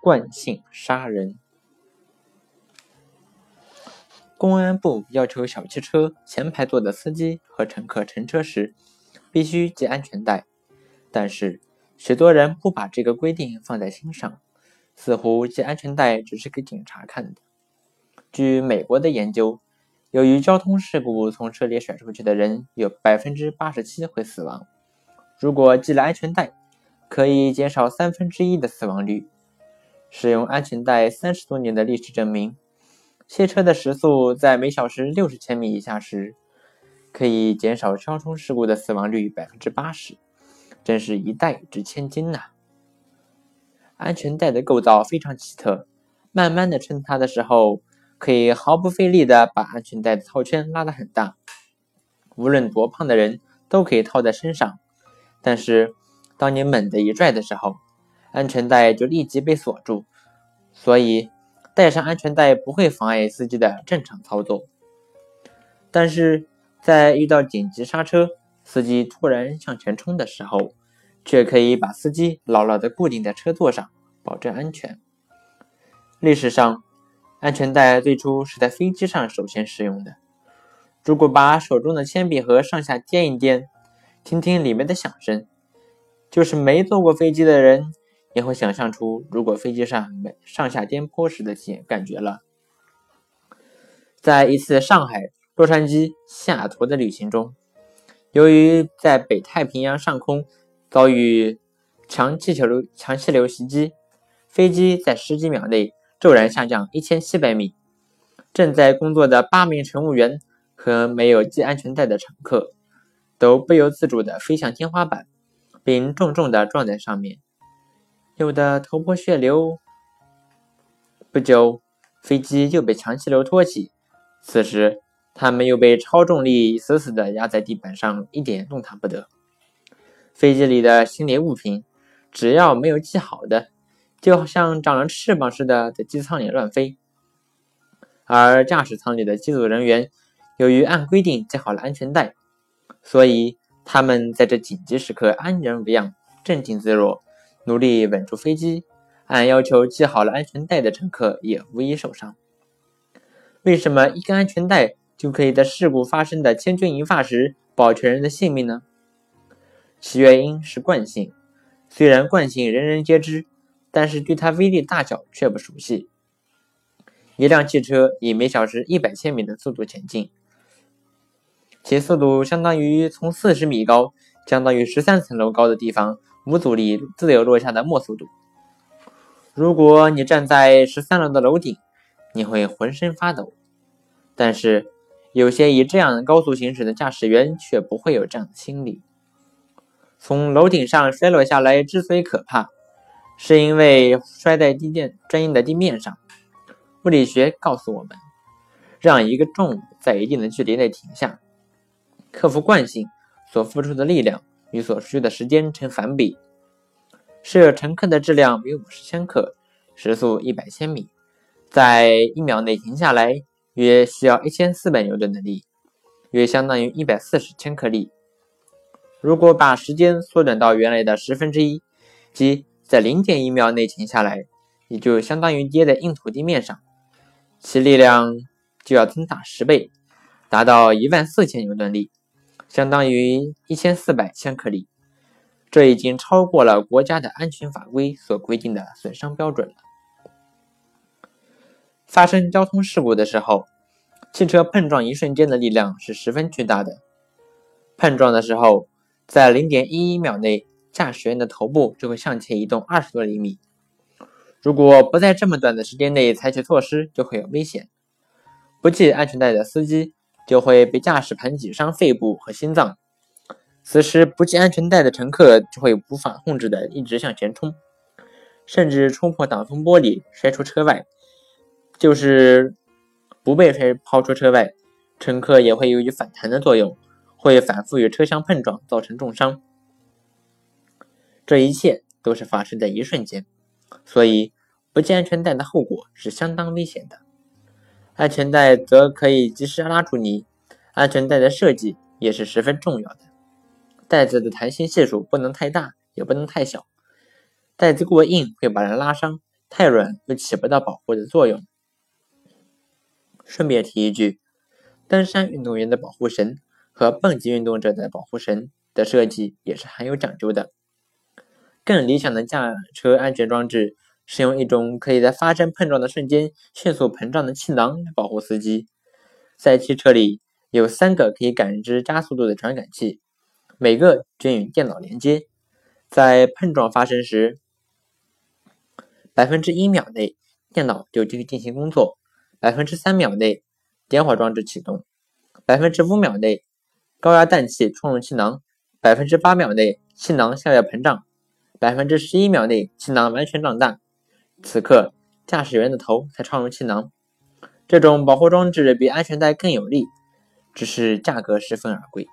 惯性杀人。公安部要求小汽车前排座的司机和乘客乘车时必须系安全带，但是许多人不把这个规定放在心上，似乎系安全带只是给警察看的。据美国的研究，由于交通事故从车里甩出去的人有百分之八十七会死亡，如果系了安全带，可以减少三分之一的死亡率。使用安全带三十多年的历史证明。汽车的时速在每小时六十千米以下时，可以减少交通事故的死亡率百分之八十，真是一带值千金呐！安全带的构造非常奇特，慢慢的撑它的时候，可以毫不费力的把安全带的套圈拉得很大，无论多胖的人都可以套在身上。但是，当你猛地一拽的时候，安全带就立即被锁住，所以。带上安全带不会妨碍司机的正常操作，但是在遇到紧急刹车、司机突然向前冲的时候，却可以把司机牢牢地固定在车座上，保证安全。历史上，安全带最初是在飞机上首先使用的。如果把手中的铅笔盒上下颠一颠，听听里面的响声，就是没坐过飞机的人。也会想象出，如果飞机上没上下颠簸时的感感觉了。在一次上海、洛杉矶、西雅图的旅行中，由于在北太平洋上空遭遇强气流强气流袭击，飞机在十几秒内骤然下降一千七百米。正在工作的八名乘务员和没有系安全带的乘客，都不由自主地飞向天花板，并重重地撞在上面。有的头破血流。不久，飞机又被强气流托起，此时他们又被超重力死死地压在地板上，一点动弹不得。飞机里的行李物品，只要没有系好的，就好像长了翅膀似的在机舱里乱飞。而驾驶舱里的机组人员，由于按规定系好了安全带，所以他们在这紧急时刻安然无恙，镇静自若。努力稳住飞机，按要求系好了安全带的乘客也无一受伤。为什么一根安全带就可以在事故发生的千钧一发时保全人的性命呢？其原因是惯性。虽然惯性人人皆知，但是对它威力大小却不熟悉。一辆汽车以每小时一百千米的速度前进，其速度相当于从四十米高，相当于十三层楼高的地方。无阻力自由落下的末速度。如果你站在十三楼的楼顶，你会浑身发抖。但是，有些以这样高速行驶的驾驶员却不会有这样的心理。从楼顶上摔落下来之所以可怕，是因为摔在地面坚硬的地面上。物理学告诉我们，让一个重物在一定的距离内停下，克服惯性所付出的力量。与所需的时间成反比。设乘客的质量为五十千克，时速一百千米，在一秒内停下来，约需要一千四百牛顿的力，约相当于一百四十千克力。如果把时间缩短到原来的十分之一，即在零点一秒内停下来，也就相当于跌在硬土地面上，其力量就要增大十倍，达到一万四千牛顿力。相当于一千四百千克力，这已经超过了国家的安全法规所规定的损伤标准了。发生交通事故的时候，汽车碰撞一瞬间的力量是十分巨大的。碰撞的时候，在零点一一秒内，驾驶员的头部就会向前移动二十多厘米。如果不在这么短的时间内采取措施，就会有危险。不系安全带的司机。就会被驾驶盘挤伤肺部和心脏。此时不系安全带的乘客就会无法控制的一直向前冲，甚至冲破挡风玻璃摔出车外。就是不被摔抛出车外，乘客也会由于反弹的作用，会反复与车厢碰撞，造成重伤。这一切都是发生在一瞬间，所以不系安全带的后果是相当危险的。安全带则可以及时拉住你，安全带的设计也是十分重要的。带子的弹性系数不能太大，也不能太小。带子过硬会把人拉伤，太软又起不到保护的作用。顺便提一句，登山运动员的保护绳和蹦极运动者的保护绳的设计也是很有讲究的。更理想的驾车安全装置使用一种可以在发生碰撞的瞬间迅速膨胀的气囊来保护司机。在汽车里有三个可以感知加速度的传感器，每个均与电脑连接。在碰撞发生时，百分之一秒内电脑就进进行工作，百分之三秒内点火装置启动，百分之五秒内高压氮气冲入气囊，百分之八秒内气囊向外膨胀，百分之十一秒内气囊完全胀大。此刻驾驶员的头才插入气囊。这种保护装置比安全带更有力，只是价格十分昂贵。